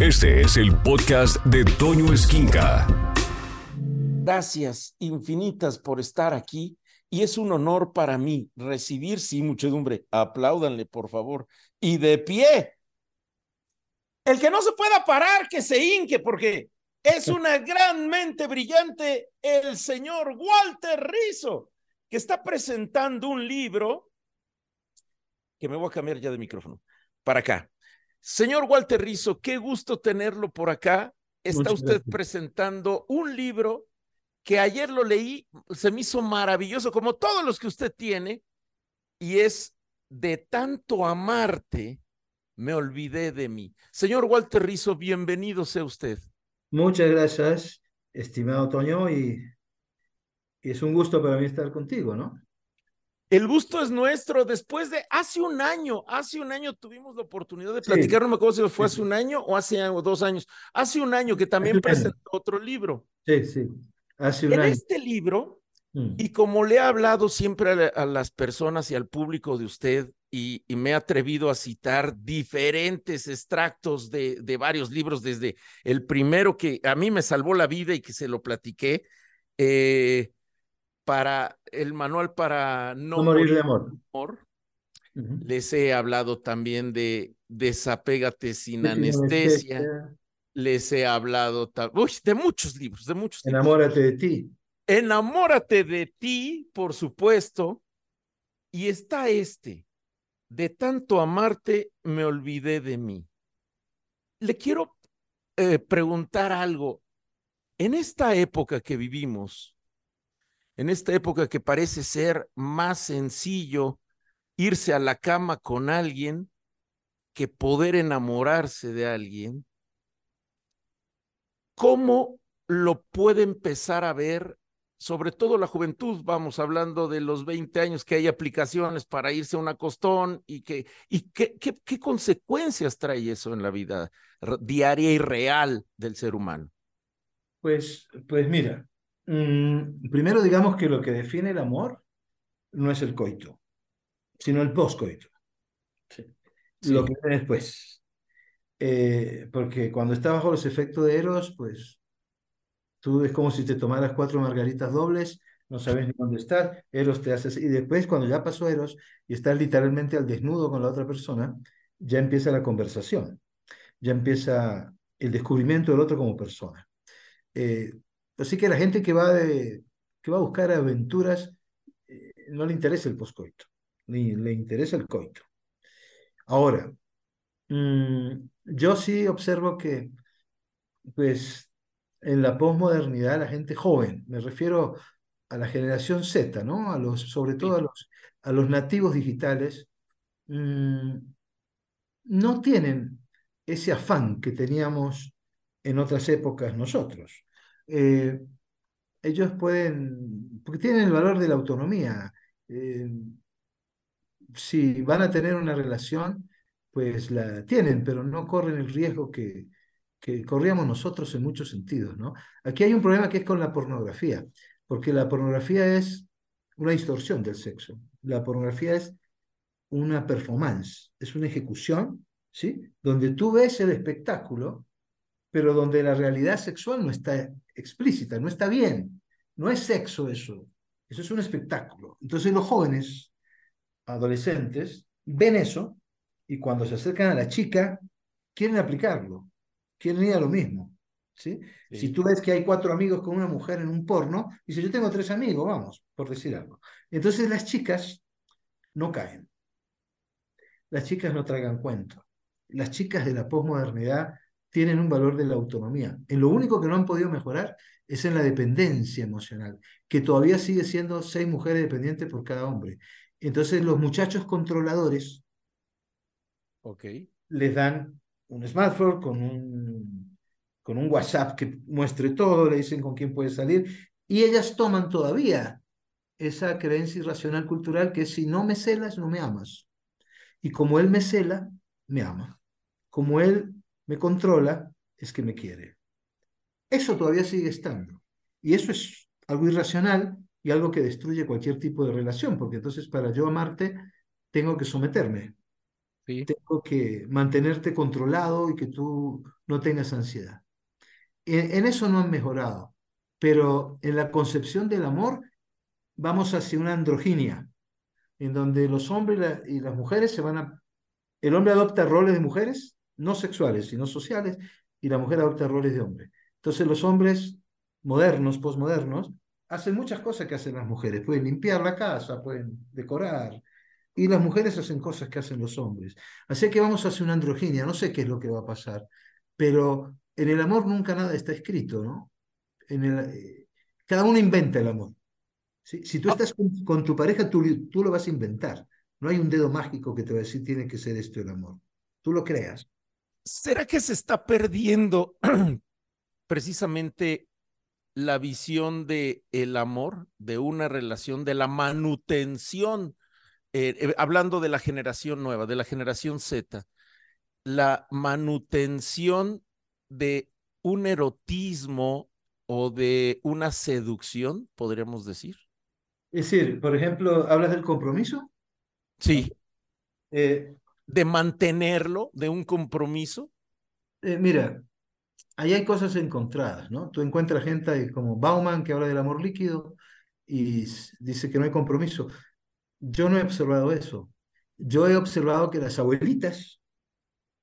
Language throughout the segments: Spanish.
Este es el podcast de Toño Esquinca. Gracias infinitas por estar aquí y es un honor para mí recibir, sí, muchedumbre, apláudanle por favor, y de pie. El que no se pueda parar, que se hinque, porque es una gran mente brillante, el señor Walter Rizzo, que está presentando un libro, que me voy a cambiar ya de micrófono, para acá. Señor Walter Rizzo, qué gusto tenerlo por acá. Está usted presentando un libro que ayer lo leí, se me hizo maravilloso, como todos los que usted tiene, y es de tanto amarte, me olvidé de mí. Señor Walter Rizzo, bienvenido sea usted. Muchas gracias, estimado Toño, y, y es un gusto para mí estar contigo, ¿no? El gusto es nuestro. Después de hace un año, hace un año tuvimos la oportunidad de platicar, no me acuerdo si fue hace un año o hace dos años. Hace un año que también presentó otro libro. Sí, sí. Hace un en año. este libro, Mm. y como le he hablado siempre a, a las personas y al público de usted, y, y me he atrevido a citar diferentes extractos de, de varios libros, desde el primero que a mí me salvó la vida y que se lo platiqué, eh, para el manual para no, No morir de amor. Les he hablado también de Desapégate sin Sin anestesia. anestesia. Les he hablado uy, de muchos libros, de muchos libros. Enamórate de ti. Enamórate de ti, por supuesto. Y está este. De tanto amarte, me olvidé de mí. Le quiero eh, preguntar algo. En esta época que vivimos, en esta época que parece ser más sencillo irse a la cama con alguien que poder enamorarse de alguien, ¿cómo lo puede empezar a ver, sobre todo la juventud? Vamos hablando de los 20 años, que hay aplicaciones para irse a un acostón y, que, y qué, qué, qué consecuencias trae eso en la vida diaria y real del ser humano. Pues, pues mira, mm, primero digamos que lo que define el amor no es el coito, sino el poscoito. Lo Sí. que viene después. Eh, porque cuando estás bajo los efectos de Eros, pues tú es como si te tomaras cuatro margaritas dobles, no sabes ni dónde estás, Eros te hace así, y después cuando ya pasó Eros y estás literalmente al desnudo con la otra persona, ya empieza la conversación, ya empieza el descubrimiento del otro como persona. Eh, así que la gente que va, de, que va a buscar aventuras, eh, no le interesa el poscoito, ni le interesa el coito. Ahora, mm, yo sí observo que, pues, en la posmodernidad, la gente joven, me refiero a la generación Z, ¿no? A los, sobre todo a los, a los nativos digitales, mm, no tienen ese afán que teníamos en otras épocas nosotros. Eh, ellos pueden, porque tienen el valor de la autonomía. eh, si van a tener una relación, pues la tienen, pero no corren el riesgo que, que corríamos nosotros en muchos sentidos, ¿no? Aquí hay un problema que es con la pornografía, porque la pornografía es una distorsión del sexo. La pornografía es una performance, es una ejecución, ¿sí? Donde tú ves el espectáculo, pero donde la realidad sexual no está explícita, no está bien. No es sexo eso, eso es un espectáculo. Entonces los jóvenes, adolescentes, ven eso y cuando se acercan a la chica, quieren aplicarlo, quieren ir a lo mismo. ¿sí? Sí. Si tú ves que hay cuatro amigos con una mujer en un porno, dice, yo tengo tres amigos, vamos, por decir algo. Entonces las chicas no caen. Las chicas no traigan cuento. Las chicas de la posmodernidad tienen un valor de la autonomía. En lo único que no han podido mejorar es en la dependencia emocional, que todavía sigue siendo seis mujeres dependientes por cada hombre. Entonces los muchachos controladores Ok. les dan un smartphone con un, con un WhatsApp que muestre todo, le dicen con quién puede salir, y ellas toman todavía esa creencia irracional cultural que si no me celas, no me amas. Y como él me cela, me ama. Como él me controla, es que me quiere. Eso todavía sigue estando. Y eso es algo irracional y algo que destruye cualquier tipo de relación, porque entonces para yo amarte tengo que someterme. tengo que mantenerte controlado y que tú no tengas ansiedad. En, eso no han mejorado, pero en la concepción del amor vamos hacia una androginia, en donde los hombres y, las mujeres se van a... El hombre adopta roles de mujeres, no sexuales, sino sociales, y la mujer adopta roles de hombre. Entonces los hombres modernos, posmodernos, hacen muchas cosas que hacen las mujeres. Pueden limpiar la casa, pueden decorar, y las mujeres hacen cosas que hacen los hombres. Así que vamos hacia una androginia, no sé qué es lo que va a pasar, pero en el amor nunca nada está escrito, ¿no? En el, eh, cada uno inventa el amor. Si tú estás con, tu pareja, tú, tú lo vas a inventar. No hay un dedo mágico que te va a decir tiene que ser esto el amor. Tú lo creas. ¿Será que se está perdiendo precisamente la visión de el amor, de una relación, de la manutención eh, eh, hablando de la generación nueva, de la generación Z, la manutención de un erotismo o de una seducción, podríamos decir. Es decir, por ejemplo, ¿hablas del compromiso? Sí. Eh, de mantenerlo, de un compromiso. mira, ahí hay cosas encontradas, ¿no? Tú encuentras gente como Bauman que habla del amor líquido y dice que no hay compromiso. Yo no he observado eso. Yo he observado que las abuelitas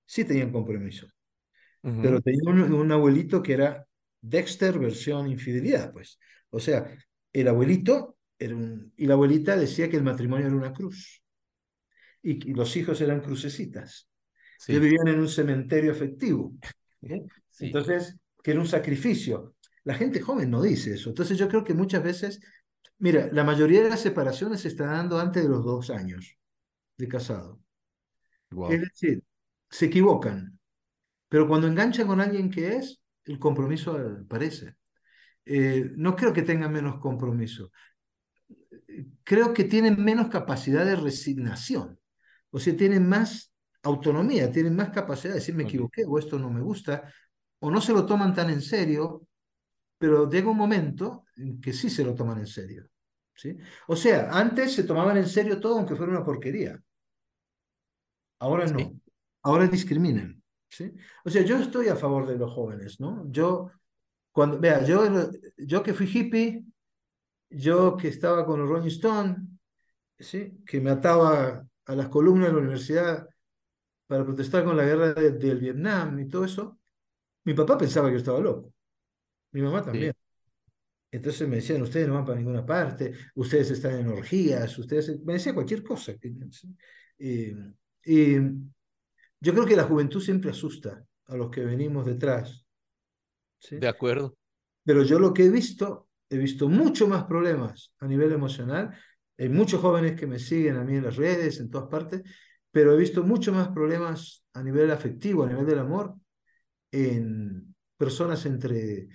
sí tenían compromiso, pero tenía un, abuelito que era Dexter versión infidelidad, pues. O sea, el abuelito era un, y la abuelita decía que el matrimonio era una cruz y, los hijos eran crucecitas. Ellos vivían en un cementerio efectivo. Entonces, que era un sacrificio. La gente joven no dice eso. Entonces yo creo que muchas veces Mira, la mayoría de las separaciones se está dando antes de los dos años de casado. Es decir, se equivocan, pero cuando enganchan con alguien que es, el compromiso aparece. Eh, no creo que tengan menos compromiso. Creo que tienen menos capacidad de resignación. O sea, tienen más autonomía, tienen más capacidad de decir me equivoqué o esto no me gusta, o no se lo toman tan en serio, pero llega un momento en que sí se lo toman en serio. O sea, antes se tomaban en serio todo aunque fuera una porquería. Ahora no. Ahora discriminan. ¿sí? O sea, yo estoy a favor de los jóvenes, ¿no? Yo, cuando, vea, yo, yo que fui hippie, yo que estaba con los Rolling Stone, ¿sí? que me ataba a las columnas de la universidad para protestar con la guerra del Vietnam y todo eso, mi papá pensaba que yo estaba loco. Mi mamá también. Entonces me decían, ustedes no van para ninguna parte, ustedes están en orgías, ustedes... Me decía cualquier cosa. y yo creo que la juventud siempre asusta a los que venimos detrás. De acuerdo. Pero yo lo que he visto, he visto mucho más problemas a nivel emocional. Hay muchos jóvenes que me siguen a mí en las redes, en todas partes, pero he visto mucho más problemas a nivel afectivo, a nivel del amor, en personas entre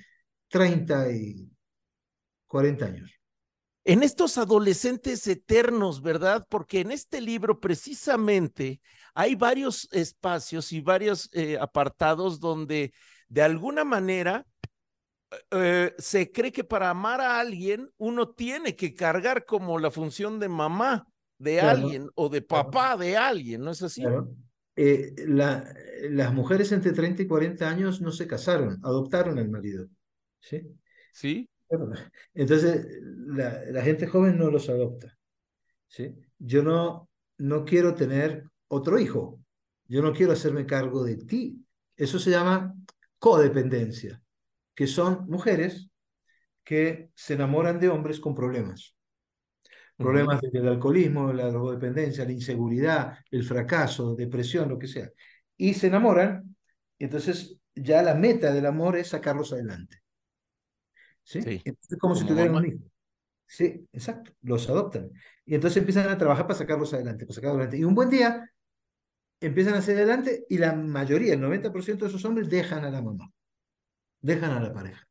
30 y 40 años. En estos adolescentes eternos, ¿verdad? Porque en este libro precisamente hay varios espacios y varios eh, apartados donde de alguna manera eh, se cree que para amar a alguien uno tiene que cargar como la función de mamá de alguien o de papá de alguien, ¿no es así? Eh, las mujeres entre 30 y 40 años no se casaron, adoptaron al marido. ¿sí? Sí. Entonces, la, gente joven no los adopta. ¿sí? Yo no, no quiero tener otro hijo. Yo no quiero hacerme cargo de ti. Eso se llama codependencia, que son mujeres que se enamoran de hombres con problemas. Problemas del alcoholismo, la drogodependencia, la inseguridad, el fracaso, depresión, lo que sea. Y se enamoran, y entonces ya la meta del amor es sacarlos adelante. ¿sí? es como, si tuvieran un hijo. Sí, exacto, los adoptan. Y entonces empiezan a trabajar para sacarlos adelante, para sacarlos adelante. Y un buen día empiezan a hacer adelante y la mayoría, el 90% de esos hombres dejan a la mamá, dejan a la pareja.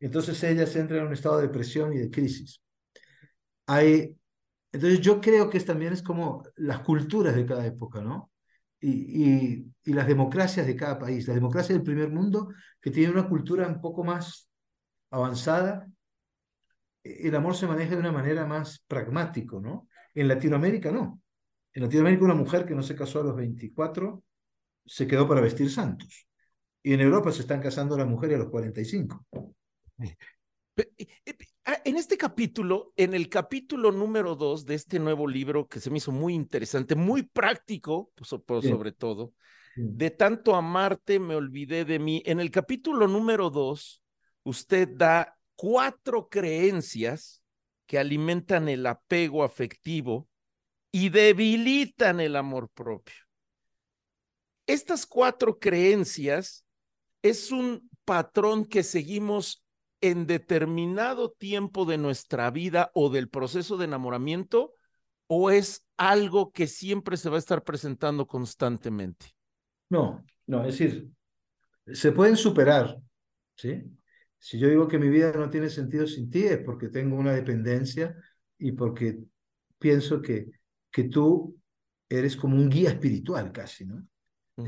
Entonces ellas entran en un estado de depresión y de crisis. Hay, entonces yo creo que también es como las culturas de cada época, ¿no? Y, y, las democracias de cada país. La democracia del primer mundo, que tiene una cultura un poco más avanzada, el amor se maneja de una manera más pragmático, ¿no? En Latinoamérica no. En Latinoamérica una mujer que no se casó a los 24 se quedó para vestir santos. Y en Europa se están casando las mujeres a los 45. Ah, en este capítulo, en el capítulo número dos de este nuevo libro que se me hizo muy interesante, muy práctico, pues, sobre todo, de tanto amarte me olvidé de mí. En el capítulo número dos, usted da cuatro creencias que alimentan el apego afectivo y debilitan el amor propio. Estas cuatro creencias es un patrón que seguimos en determinado tiempo de nuestra vida o del proceso de enamoramiento o es algo que siempre se va a estar presentando constantemente? No, no, es decir, se pueden superar, ¿sí? Si yo digo que mi vida no tiene sentido sin ti es porque tengo una dependencia y porque pienso que, que tú eres como un guía espiritual casi, ¿no?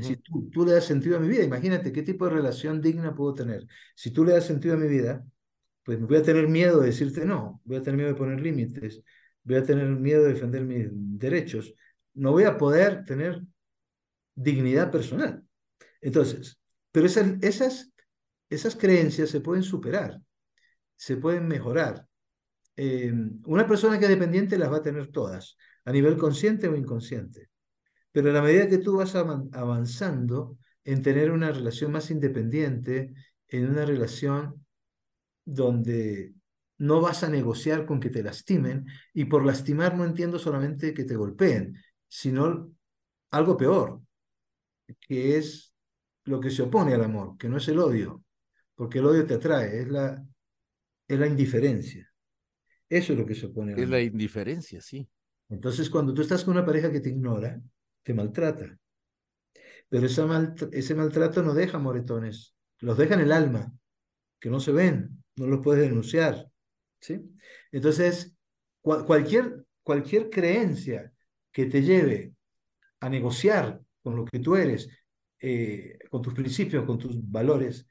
Si tú, tú, le das sentido a mi vida, imagínate qué tipo de relación digna puedo tener. Si tú le das sentido a mi vida, pues voy a tener miedo de decirte no, voy a tener miedo de poner límites, voy a tener miedo de defender mis derechos, no voy a poder tener dignidad personal. Entonces, pero esas, esas, esas creencias se pueden superar, se pueden mejorar. Eh, una persona que es dependiente las va a tener todas, a nivel consciente o inconsciente. Pero a la medida que tú vas avanzando en tener una relación más independiente, en una relación donde no vas a negociar con que te lastimen, y por lastimar no entiendo solamente que te golpeen, sino algo peor, que es lo que se opone al amor, que no es el odio, porque el odio te atrae, es la, es la indiferencia. Eso es lo que se opone al amor. Es la indiferencia, sí. Entonces, cuando tú estás con una pareja que te ignora, te maltrata. Pero ese maltrato no deja moretones, los deja en el alma, que no se ven, no los puedes denunciar. ¿sí? Entonces, cualquier, cualquier creencia que te lleve a negociar con lo que tú eres, eh, con tus principios, con tus valores,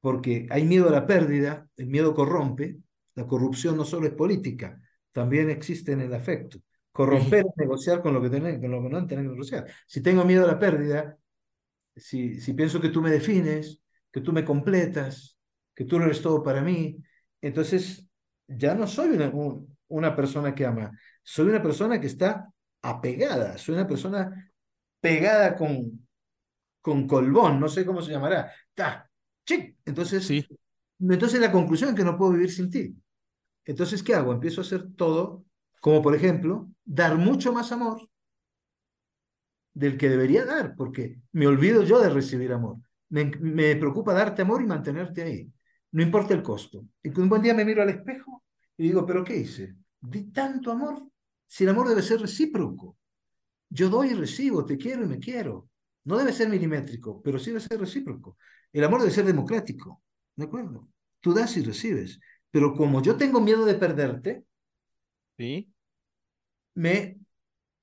porque hay miedo a la pérdida, el miedo corrompe, la corrupción no solo es política, también existe en el afecto. Corromper es negociar con lo que, tenés, con lo que no tenés que negociar. Si tengo miedo a la pérdida, si, si pienso que tú me defines, que tú me completas, que tú eres todo para mí, entonces ya no soy una, una persona que ama, soy una persona que está apegada, soy una persona pegada con, con colbón, no sé cómo se llamará. Ta, chic. Entonces, sí. entonces la conclusión es que no puedo vivir sin ti. Entonces, ¿qué hago? Empiezo a hacer todo como por ejemplo, dar mucho más amor del que debería dar, porque me olvido yo de recibir amor. Me, preocupa darte amor y mantenerte ahí. No importa el costo. Y un buen día me miro al espejo y digo, ¿pero qué hice? Di tanto amor. Si el amor debe ser recíproco. Yo doy y recibo, te quiero y me quiero. No debe ser milimétrico, pero sí debe ser recíproco. El amor debe ser democrático. ¿De acuerdo? Tú das y recibes. Pero como yo tengo miedo de perderte, ¿Sí? Me,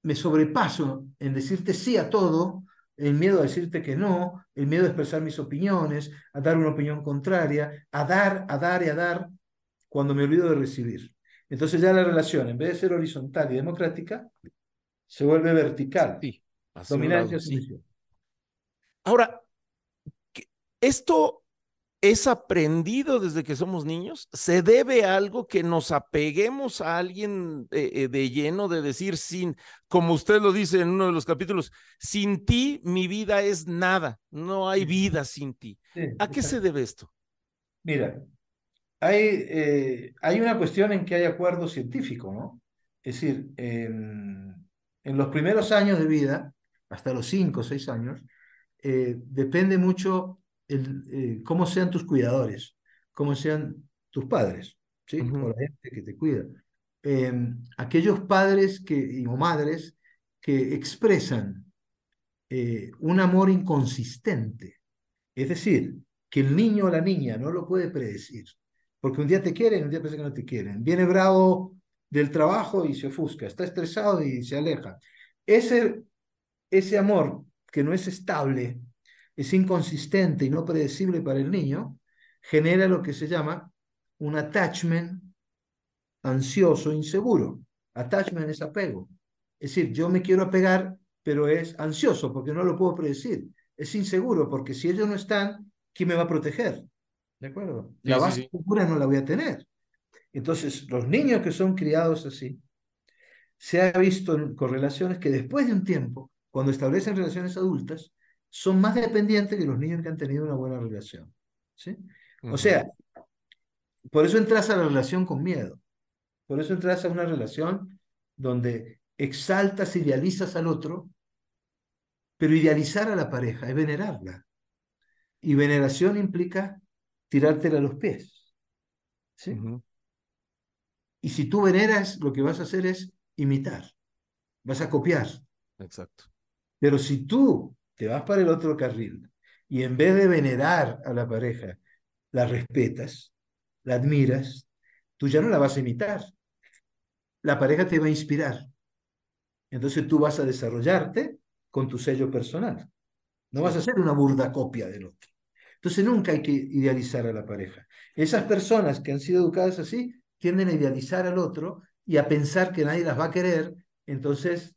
me sobrepaso en decirte sí a todo, el miedo a decirte que no, el miedo a expresar mis opiniones, a dar una opinión contraria, a dar, a dar y a dar, cuando me olvido de recibir. Entonces ya la relación, en vez de ser horizontal y democrática, se vuelve vertical. Sí, dominancia, sí. Ahora, esto es aprendido desde que somos niños? ¿Se debe a algo que nos apeguemos a alguien eh, eh, de lleno de decir sin, como usted lo dice en uno de los capítulos, sin ti mi vida es nada, no hay vida sin ti? ¿A qué se debe esto? Mira, hay, eh, hay una cuestión en que hay acuerdo científico, ¿no? Es decir, en, en los primeros años de vida, hasta los cinco o seis años, depende mucho eh, cómo sean tus cuidadores, cómo sean tus padres, ¿sí? O la gente que te cuida. Em, aquellos padres que, o madres que expresan eh, un amor inconsistente, es decir, que el niño o la niña no lo puede predecir, porque un día te quieren, un día parece que no te quieren. Viene bravo del trabajo y se ofusca, está estresado y se aleja. Ese, ese amor que no es estable, es inconsistente y no predecible para el niño, genera lo que se llama un attachment ansioso, inseguro. Attachment es apego. Es decir, yo me quiero apegar, pero es ansioso porque no lo puedo predecir. Es inseguro porque si ellos no están, ¿quién me va a proteger? ¿De acuerdo? La Sí, sí, base sí. segura no la voy a tener. Entonces, los niños que son criados así, se ha visto en correlaciones que después de un tiempo, cuando establecen relaciones adultas, son más dependientes que los niños que han tenido una buena relación. ¿sí? O sea, por eso entras a la relación con miedo. Por eso entras a una relación donde exaltas, idealizas al otro, pero idealizar a la pareja es venerarla. Y veneración implica tirártela a los pies. ¿sí? Y si tú veneras, lo que vas a hacer es imitar, vas a copiar. Exacto. Pero si tú te vas para el otro carril y en vez de venerar a la pareja, la respetas, la admiras, tú ya no la vas a imitar. La pareja te va a inspirar. Entonces tú vas a desarrollarte con tu sello personal. No vas a ser una burda copia del otro. Entonces nunca hay que idealizar a la pareja. Esas personas que han sido educadas así tienden a idealizar al otro y a pensar que nadie las va a querer. Entonces,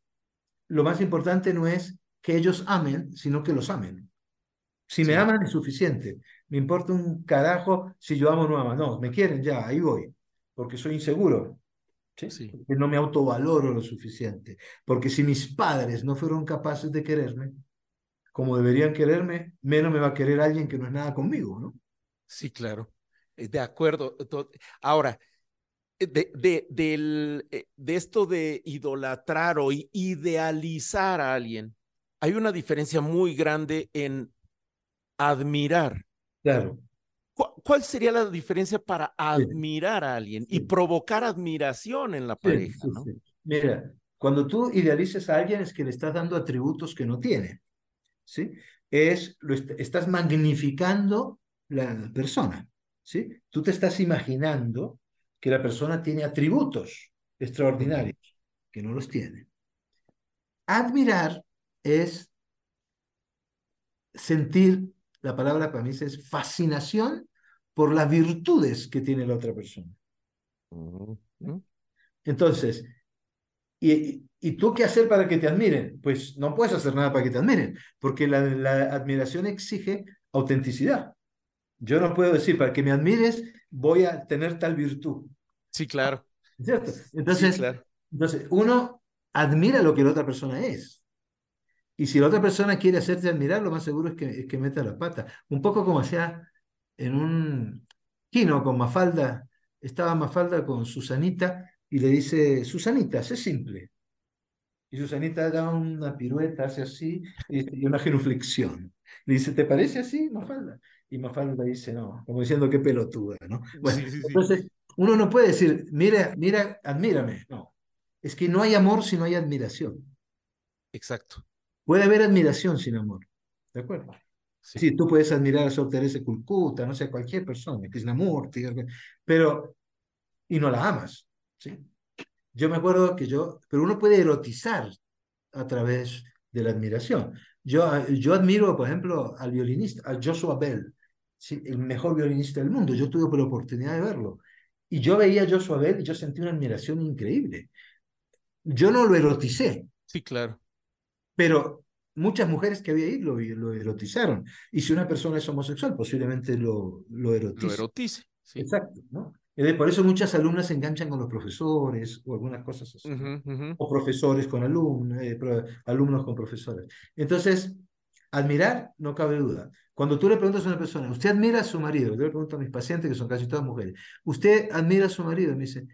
lo más importante no es que ellos amen, sino que los amen. Si me Sí. aman es suficiente. Me importa un carajo si yo amo o no amo. No, me quieren ya, ahí voy. Porque soy inseguro. ¿sí? Sí. Porque no me autovaloro lo suficiente. Porque si mis padres no fueron capaces de quererme, como deberían quererme, menos me va a querer alguien que no es nada conmigo, ¿no? Sí, claro. Eh, De acuerdo. Ahora, eh, de, de, del, eh, de esto de idolatrar o idealizar a alguien, hay una diferencia muy grande en admirar. Claro. ¿Cu- ¿Cuál sería la diferencia para admirar a alguien y provocar admiración en la Sí, pareja, sí, ¿no? sí. Mira, cuando tú idealizas a alguien es que le estás dando atributos que no tiene, ¿sí? Es, lo est- estás magnificando la persona, ¿sí? Tú te estás imaginando que la persona tiene atributos extraordinarios, que no los tiene. Admirar es sentir, la palabra para mí es fascinación por las virtudes que tiene la otra persona. Entonces, ¿y, y tú qué hacer para que te admiren? Pues no puedes hacer nada para que te admiren, porque la, la admiración exige autenticidad. Yo no puedo decir, para que me admires, voy a tener tal virtud. Sí, claro. ¿Cierto? Sí, Entonces, claro. entonces, uno admira lo que la otra persona es. Y si la otra persona quiere hacerte admirar, lo más seguro es que, es que meta la pata. Un poco como hacía en un kino con Mafalda. Estaba Mafalda con Susanita y le dice, Susanita, sé simple. Y Susanita da una pirueta, hace así, y, una genuflexión. Le dice, ¿te parece así, Mafalda? Y Mafalda dice, no, como diciendo, qué pelotuda, ¿no? Bueno, Sí, sí, sí. entonces, uno no puede decir, mira, mira, admírame. No, es que no hay amor si no hay admiración. Exacto. Puede haber admiración sin amor. ¿De acuerdo? Sí. Sí, tú puedes admirar a Sor Teresa de Calcuta, no sé, cualquier persona, Krishnamurti, pero, y no la amas, ¿sí? Yo me acuerdo que yo, pero uno puede erotizar a través de la admiración. Yo, yo admiro, por ejemplo, al violinista, a Joshua Bell, ¿sí? el mejor violinista del mundo. Yo tuve la oportunidad de verlo. Y yo veía a Joshua Bell y yo sentí una admiración increíble. Yo no lo eroticé, Sí, claro. Pero muchas mujeres que había ahí lo, lo erotizaron. Y si una persona es homosexual, posiblemente lo, lo erotice. Lo erotice. Sí. Exacto, ¿no? Y por eso muchas alumnas se enganchan con los profesores o algunas cosas así. ¿no? Ujú, ujú. O profesores con alumnos, eh, alumnos con profesores. Entonces, admirar, no cabe duda. Cuando tú le preguntas a una persona, ¿usted admira a su marido? Yo le pregunto a mis pacientes, que son casi todas mujeres, ¿usted admira a su marido? Me dice,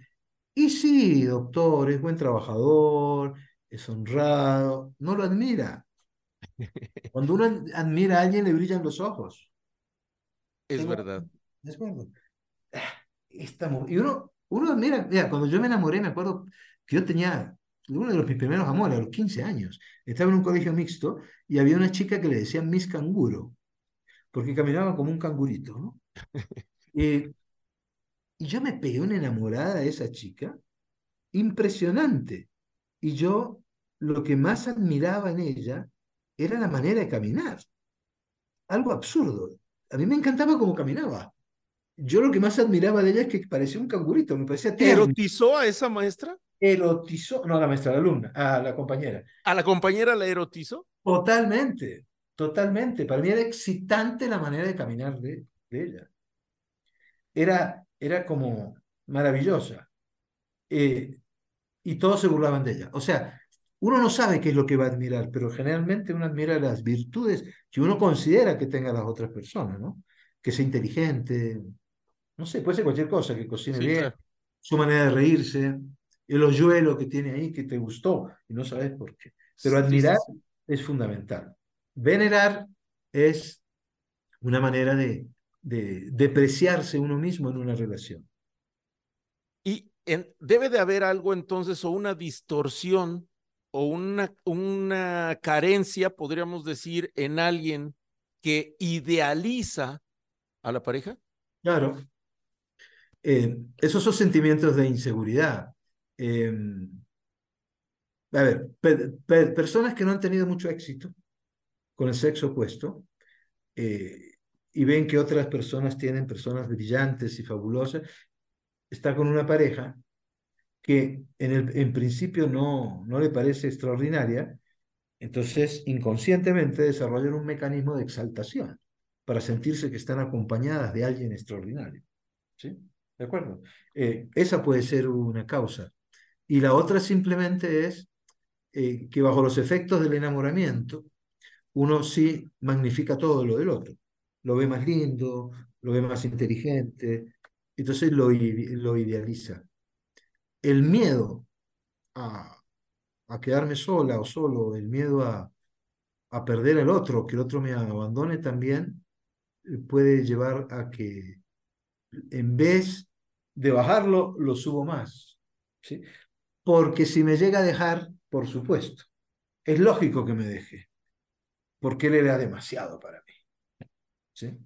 y sí, doctor, es buen trabajador, es honrado. No lo admira. Cuando uno ad- admira a alguien, le brillan los ojos. Es Tengo- verdad. ¿De acuerdo? Ah, y uno, uno, mira, mira, cuando yo me enamoré, me acuerdo que yo tenía uno de los, mis primeros amores, a los 15 años. Estaba en un colegio mixto y había una chica que le decían Miss Canguro, porque caminaba como un cangurito, ¿no? Eh, y yo me pegué una enamorada de esa chica, impresionante. Y yo lo que más admiraba en ella era la manera de caminar. Algo absurdo. A mí me encantaba cómo caminaba. yo lo que más admiraba de ella es que parecía un cangurito, me parecía tierno. ¿Erotizó a esa maestra? Erotizó, no a la maestra, a la alumna, a la compañera. ¿A la compañera la erotizó? Totalmente, totalmente. Para mí era excitante la manera de caminar de, de ella. Era, era como maravillosa. Eh, y todos se burlaban de ella. O sea, uno no sabe qué es lo que va a admirar, pero generalmente uno admira las virtudes que uno considera que tengan las otras personas, ¿no? Que sea inteligente, no sé, puede ser cualquier cosa, que cocine Sí, bien, claro. su manera de reírse, el hoyuelo que tiene ahí que te gustó y no sabes por qué. Pero Sí, admirar sí. es fundamental. Venerar es una manera de, de depreciarse uno mismo en una relación. Debe de haber algo entonces, o una distorsión, o una, una carencia, podríamos decir, en alguien que idealiza a la pareja. Claro. Eh, esos son sentimientos de inseguridad. Eh, a ver, pe- pe- personas que no han tenido mucho éxito con el sexo opuesto eh, y ven que otras personas tienen personas brillantes y fabulosas, está con una pareja que en, el, en principio no, no le parece extraordinaria, entonces inconscientemente desarrollan un mecanismo de exaltación para sentirse que están acompañadas de alguien extraordinario. ¿Sí? ¿De acuerdo? Eh, esa puede ser una causa. Y la otra simplemente es eh, que bajo los efectos del enamoramiento, uno sí magnifica todo lo del otro. Lo ve más lindo, lo ve más inteligente, entonces lo, lo idealiza. El miedo a, a quedarme sola o solo, el miedo a, a perder al otro, que el otro me abandone también, eh, puede llevar a que en vez de bajarlo, lo subo más. ¿sí? Porque si me llega a dejar, por supuesto, es lógico que me deje, porque él era demasiado para mí. ¿sí?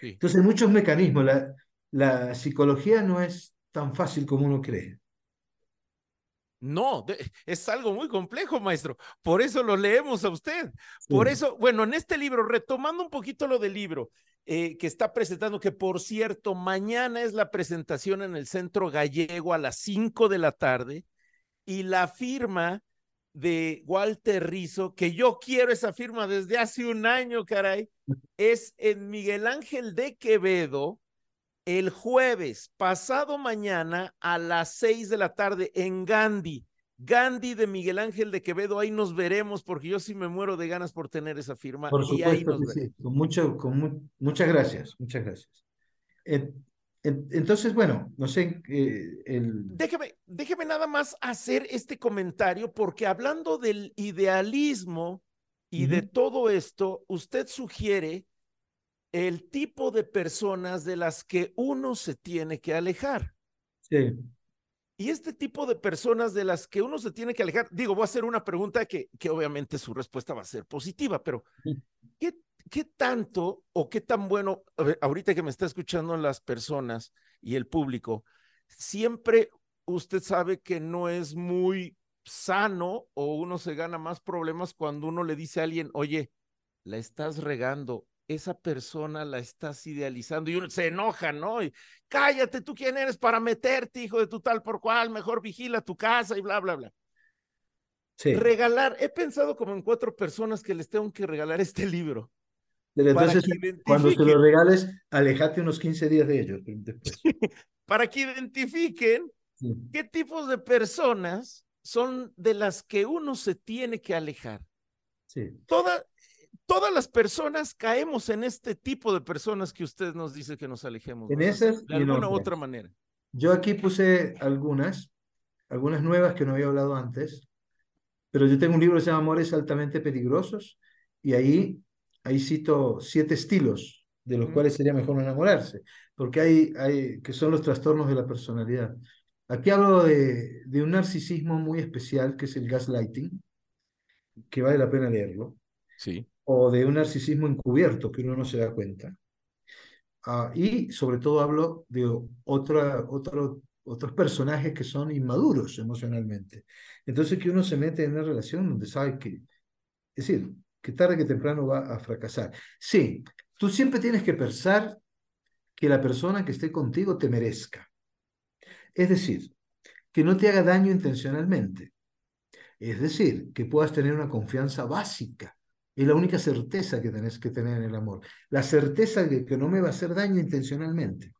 Sí. Entonces, muchos mecanismos. La, la psicología no es tan fácil como uno cree. No, es algo muy complejo, maestro. Por eso lo leemos a usted. Por Sí. eso, bueno, en este libro, retomando un poquito lo del libro eh, que está presentando, que por cierto, mañana es la presentación en el Centro Gallego a las 5 de la tarde y la firma de Walter Rizzo, que yo quiero esa firma desde hace un año, caray, es en Miguel Ángel de Quevedo el jueves, pasado mañana a las 6 de la tarde en Gandhi. Gandhi de Miguel Ángel de Quevedo, ahí nos veremos porque yo sí me muero de ganas por tener esa firma Por y ahí supuesto nos sí. Con mucho, con mu- muchas gracias, muchas gracias. En- en- entonces, bueno, no sé, eh, el... Déjeme, déjeme nada más hacer este comentario porque hablando del idealismo y de todo esto, usted sugiere el tipo de personas de las que uno se tiene que alejar. Sí, Y este tipo de personas de las que uno se tiene que alejar, digo, voy a hacer una pregunta que, que obviamente su respuesta va a ser positiva, pero ¿qué, qué tanto o qué tan bueno, ver, ahorita que me está escuchando las personas y el público, siempre usted sabe que no es muy sano o uno se gana más problemas cuando uno le dice a alguien, oye, la estás regando, esa persona la estás idealizando y uno se enoja, ¿no? Y cállate, tú quién eres para meterte, hijo de tu tal por cual, mejor vigila tu casa y bla, bla, bla. sí. Regalar, he pensado como en cuatro personas que les tengo que regalar este libro. Pero entonces, cuando se lo regales, alejate unos 15 días de ellos. Para que identifiquen Sí. qué tipos de personas son de las que uno se tiene que alejar. Sí. Toda, todas las personas caemos en este tipo de personas que usted nos dice que nos alejemos. En ¿no? esas de alguna u otra manera. Yo aquí puse algunas, algunas nuevas que no había hablado antes, pero yo tengo un libro que se llama Amores altamente peligrosos y ahí, ahí cito siete estilos de los Ujú. cuales sería mejor no enamorarse, porque hay, hay que son los trastornos de la personalidad. Aquí hablo de, de un narcisismo muy especial que es el gaslighting, que vale la pena leerlo, Sí. O de un narcisismo encubierto que uno no se da cuenta. Ah, y sobre todo hablo de otra, otro, otros personajes que son inmaduros emocionalmente. Entonces que uno se mete en una relación donde sabe que, es decir, que tarde que temprano va a fracasar. Sí, tú siempre tienes que pensar que la persona que esté contigo te merezca. Es decir, que no te haga daño intencionalmente. Es decir, que puedas tener una confianza básica. Es la única certeza que tenés que tener en el amor. La certeza de que no me va a hacer daño intencionalmente.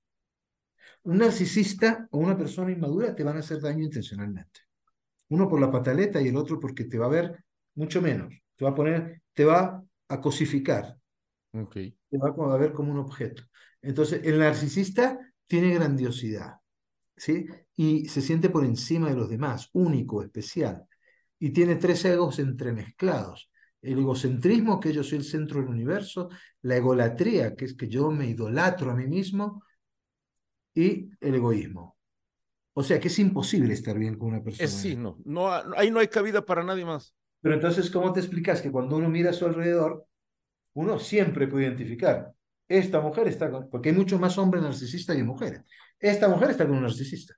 Un narcisista o una persona inmadura te van a hacer daño intencionalmente. Uno por la pataleta y el otro porque te va a ver mucho menos. Te va a poner, te va a cosificar. Okay. Te va a ver como un objeto. Entonces, el narcisista tiene grandiosidad, ¿sí? Y se siente por encima de los demás, único, especial. Y tiene tres egos entremezclados. El egocentrismo, que yo soy el centro del universo, la egolatría, que es que yo me idolatro a mí mismo, y el egoísmo. O sea que es imposible estar bien con una persona. Es, sí, no, no, ahí no hay cabida para nadie más. Pero entonces, ¿cómo te explicas que cuando uno mira a su alrededor, uno siempre puede identificar, esta mujer está con, porque hay muchos más hombres narcisistas que mujeres, esta mujer está con un narcisista,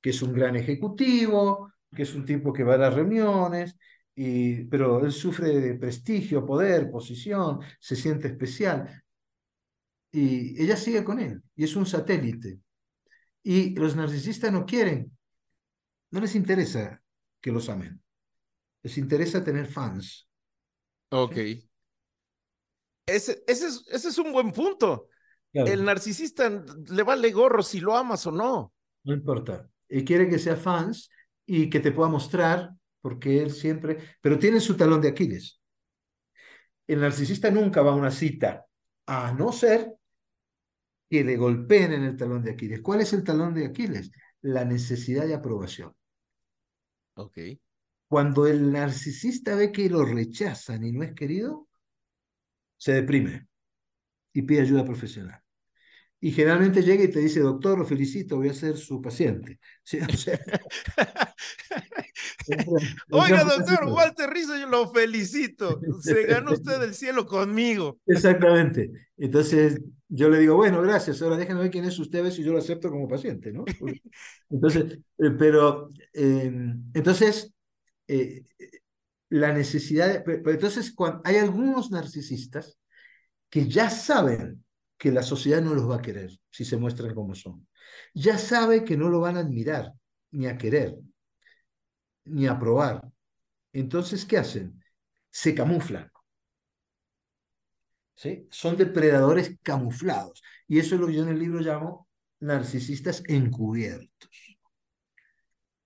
que es un gran ejecutivo, que es un tipo que va a las reuniones, y, pero él sufre de prestigio, poder, posición, se siente especial. Y ella sigue con él, y es un satélite. Y los narcisistas no quieren, no les interesa que los amen, les interesa tener fans. Ok. Ese, ese, es, ese es un buen punto. El narcisista le vale gorro si lo amas o no. No importa. Él quiere que sea fans y que te pueda mostrar, porque él siempre, pero tiene su talón de Aquiles. El narcisista nunca va a una cita, a no ser que le golpeen en el talón de Aquiles. ¿Cuál es el talón de Aquiles? La necesidad de aprobación. Ok. Cuando el narcisista ve que lo rechazan y no es querido, se deprime y pide ayuda profesional. Y generalmente llega y te dice, doctor, lo felicito, voy a ser su paciente. Oiga, doctor, Walter Rizzo, yo lo felicito. Se ganó usted el cielo conmigo. Exactamente. Entonces yo le digo, bueno, gracias, ahora déjenme ver quién es usted, a ver si yo lo acepto como paciente, ¿no? Entonces, eh, pero, em, entonces, eh, la necesidad, pero, entonces cuando, hay algunos narcisistas que ya saben que la sociedad no los va a querer si se muestran como son. Ya sabe que no lo van a admirar, ni a querer, ni a probar. Entonces, ¿qué hacen? Se camuflan. ¿Sí? Son depredadores camuflados. Y eso es lo que yo en el libro llamo narcisistas encubiertos.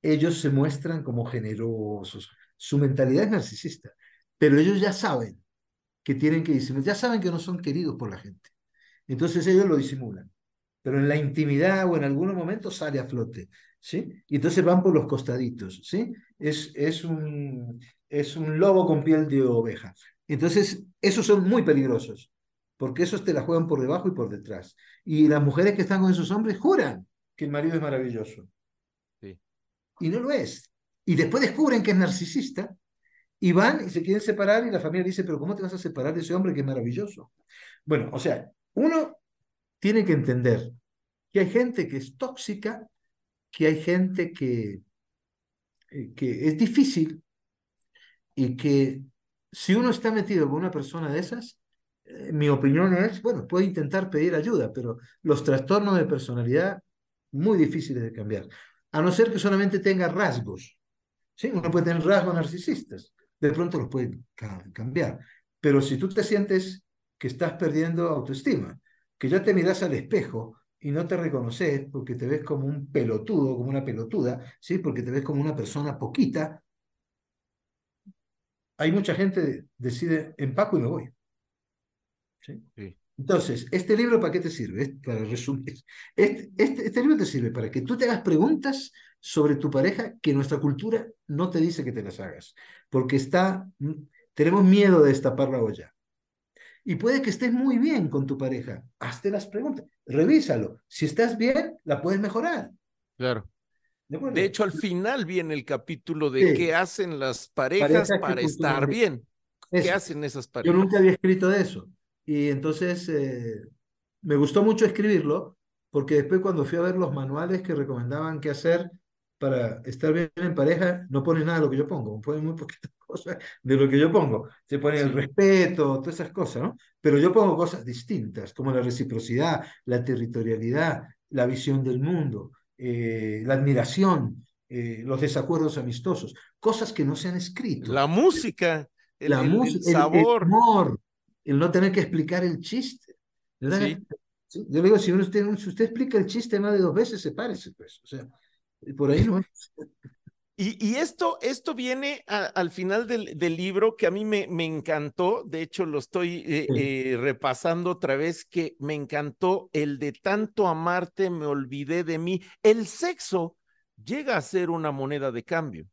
Ellos se muestran como generosos, su mentalidad es narcisista, pero ellos ya saben que tienen que disimular, ya saben que no son queridos por la gente. Entonces ellos lo disimulan, pero en la intimidad o en algunos momentos sale a flote, ¿sí? Y entonces van por los costaditos, ¿sí? Es, es, un, es un lobo con piel de oveja. Entonces, esos son muy peligrosos, porque esos te la juegan por debajo y por detrás. Y las mujeres que están con esos hombres juran que el marido es maravilloso. Sí. Y no lo es. Y después descubren que es narcisista y van y se quieren separar y la familia dice, pero ¿cómo te vas a separar de ese hombre que es maravilloso? Bueno, o sea, uno tiene que entender que hay gente que es tóxica, que hay gente que, eh, es difícil y que si uno está metido con una persona de esas, eh, mi opinión es, bueno, puede intentar pedir ayuda, pero los trastornos de personalidad muy difíciles de cambiar, a no ser que solamente tenga rasgos. Sí, uno puede tener rasgos narcisistas, de pronto los puede cambiar. Pero si tú te sientes que estás perdiendo autoestima, que ya te miras al espejo y no te reconoces porque te ves como un pelotudo, como una pelotuda, ¿sí? porque te ves como una persona poquita, hay mucha gente que decide empaco y me voy. ¿sí? sí. Entonces, ¿este libro para qué te sirve? Para resumir, este, este, este, libro te sirve para que tú te hagas preguntas sobre tu pareja que nuestra cultura no te dice que te las hagas, porque está, mm, tenemos miedo de destapar la olla. Y puede que estés muy bien con tu pareja, hazte las preguntas, revísalo. Si estás bien, la puedes mejorar. Claro. De, hecho, al final viene el capítulo de qué hacen las parejas, para estar bien. ¿Qué hacen esas parejas? Yo nunca había escrito de eso. Y entonces eh, me gustó mucho escribirlo, porque después cuando fui a ver los manuales que recomendaban qué hacer para estar bien en pareja, no pone nada de lo que yo pongo, ponen muy poquitas cosas. cosa de lo que yo pongo. Se pone el respeto, todas esas cosas, ¿no? Pero yo pongo cosas distintas, como la reciprocidad, la territorialidad, la visión del mundo, eh, la admiración, eh, los desacuerdos amistosos, cosas que no se han escrito. La música, el, la música, el, sabor. El, humor, el no tener que explicar el chiste. Sí. Yo le digo, si usted, si usted explica el chiste más de dos veces, sepárese, pues. O sea, por ahí no. Y, y, esto, esto viene a, al final del, del, libro que a mí me, me encantó, de hecho lo estoy eh, eh, repasando otra vez, que me encantó el de tanto amarte me olvidé de mí. El sexo llega a ser una moneda de cambio,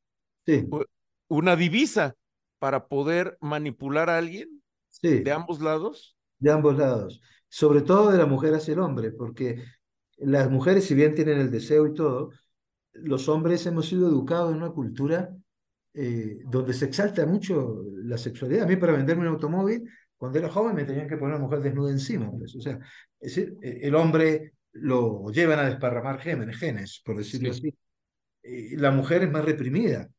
sí. una divisa para poder manipular a alguien sí. de ambos lados. De ambos lados, sobre todo de la mujer hacia el hombre, porque las mujeres, si bien tienen el deseo y todo, los hombres hemos sido educados en una cultura eh, donde se exalta mucho la sexualidad. A mí para venderme un automóvil, cuando era joven me tenían que poner una mujer desnuda encima. Pues. O sea, es decir, el hombre lo llevan a desparramar genes, genes por decirlo sí. así. Eh, la mujer es más reprimida,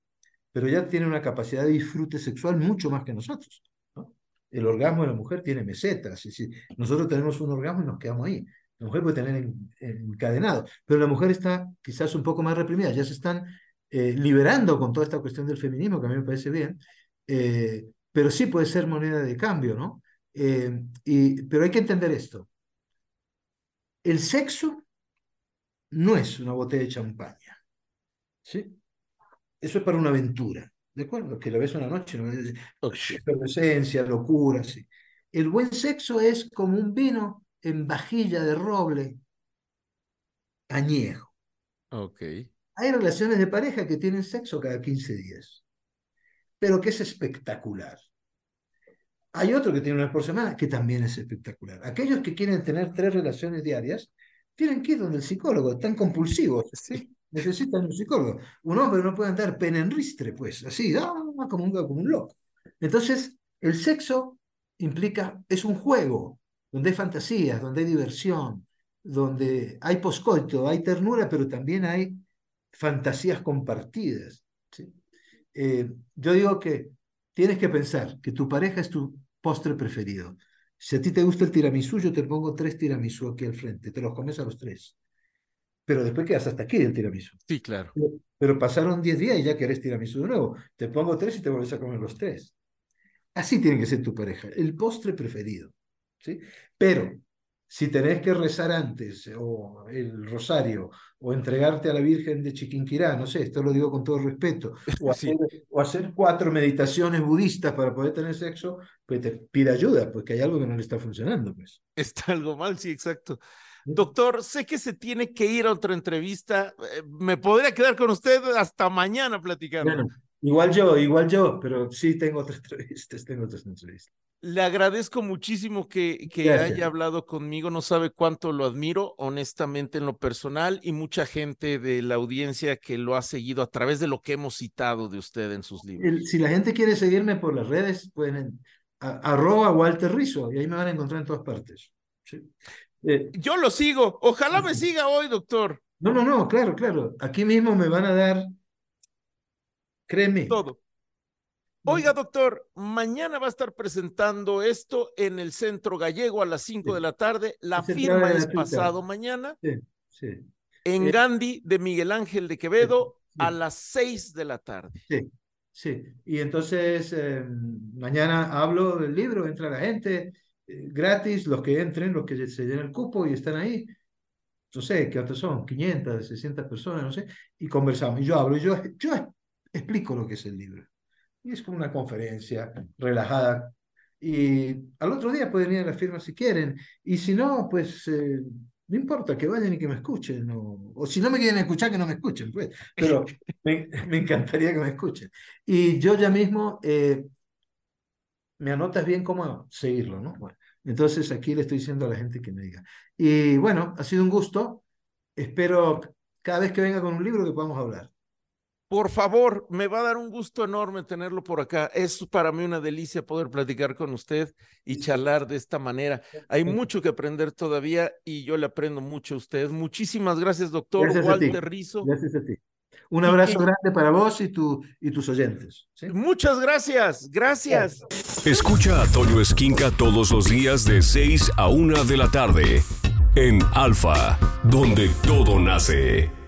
pero ya tiene una capacidad de disfrute sexual mucho más que nosotros. ¿no? El orgasmo de la mujer tiene mesetas. Es decir, nosotros tenemos un orgasmo y nos quedamos ahí. La mujer puede tener encadenado, pero la mujer está quizás un poco más reprimida, ya se están eh, liberando con toda esta cuestión del feminismo, que a mí me parece bien, eh, pero sí puede ser moneda de cambio, ¿no? Eh, y, pero hay que entender esto. El sexo no es una botella de champaña, ¿sí? Eso es para una aventura, ¿de acuerdo? Que la ves una noche, ¿no? efervescencia, locura, sí. El buen sexo es como un vino en vajilla de roble añejo. Ok. Hay relaciones de pareja que tienen sexo cada 15 días, pero que es espectacular. Hay otro que tiene una vez por semana que también es espectacular. Aquellos que quieren tener tres relaciones diarias tienen que ir donde el psicólogo, están compulsivos. Sí. Necesitan un psicólogo. Un hombre no puede andar pena en ristre, pues, así, ah, como, un, como un loco. Entonces, el sexo implica, es un juego, donde hay fantasías, donde hay diversión, donde hay poscoito, hay ternura, pero también hay fantasías compartidas. ¿sí? Eh, yo digo que tienes que pensar que tu pareja es tu postre preferido. Si a ti te gusta el tiramisú, yo te pongo tres tiramisú aquí al frente, te los comes a los tres. Pero después quedas hasta aquí del tiramisú. Sí, claro. Pero, pero pasaron diez días y ya querés tiramisú de nuevo. Te pongo tres y te vuelves a comer los tres. Así tiene que ser tu pareja, el postre preferido. ¿Sí? Pero si tenés que rezar antes, o el rosario, o entregarte a la Virgen de Chiquinquirá, no sé, esto lo digo con todo respeto, o hacer, sí. o hacer cuatro meditaciones budistas para poder tener sexo, pues te pide ayuda, porque hay algo que no le está funcionando. Pues. Está algo mal, sí, exacto. Doctor, sé que se tiene que ir a otra entrevista. Me podría quedar con usted hasta mañana platicando. Bueno, igual yo, igual yo, pero sí tengo otras entrevistas, tengo otras entrevistas. Le agradezco muchísimo que, que haya hablado conmigo, no sabe cuánto lo admiro, honestamente en lo personal, y mucha gente de la audiencia que lo ha seguido a través de lo que hemos citado de usted en sus libros. Si la gente quiere seguirme por las redes, pueden a, arroba Walter Rizzo, y ahí me van a encontrar en todas partes. Sí. Eh, Yo lo sigo, ojalá me siga hoy, doctor. No, no, no, claro, claro. Aquí mismo me van a dar, créeme. Todo. Oiga, doctor, mañana va a estar presentando esto en el Centro Gallego a las 5 sí. de la tarde. La firma es pasado mañana. Sí, sí. En eh, Gandhi de Miguel Ángel de Quevedo a las 6 de la tarde. Sí, sí. Y entonces eh, mañana hablo del libro, entra la gente eh, gratis, los que entren, los que se llenan el cupo y están ahí. No sé, ¿qué son? 500, 600 personas, no sé. Y conversamos. Y yo hablo, y yo, yo explico lo que es el libro y es como una conferencia relajada. Y al otro día pueden ir a la firma si quieren, y si no, pues eh, no importa, que vayan y que me escuchen, o, o, si no me quieren escuchar, que no me escuchen, pues, pero me, encantaría que me escuchen. Y yo ya mismo, eh, me anotas bien cómo seguirlo, ¿no? Entonces aquí le estoy diciendo a la gente que me diga. Y bueno, ha sido un gusto, espero cada vez que venga con un libro que podamos hablar. Por favor, me va a dar un gusto enorme tenerlo por acá. Es para mí una delicia poder platicar con usted y charlar de esta manera. Hay mucho que aprender todavía y yo le aprendo mucho a usted. Muchísimas gracias, doctor gracias Walter Rizzo. Gracias a ti. Un abrazo grande para vos y, tu, y tus oyentes. Muchas gracias, gracias. Escucha a Toño Esquinca todos los días de 6 a 1 de la tarde en Alfa, donde todo nace.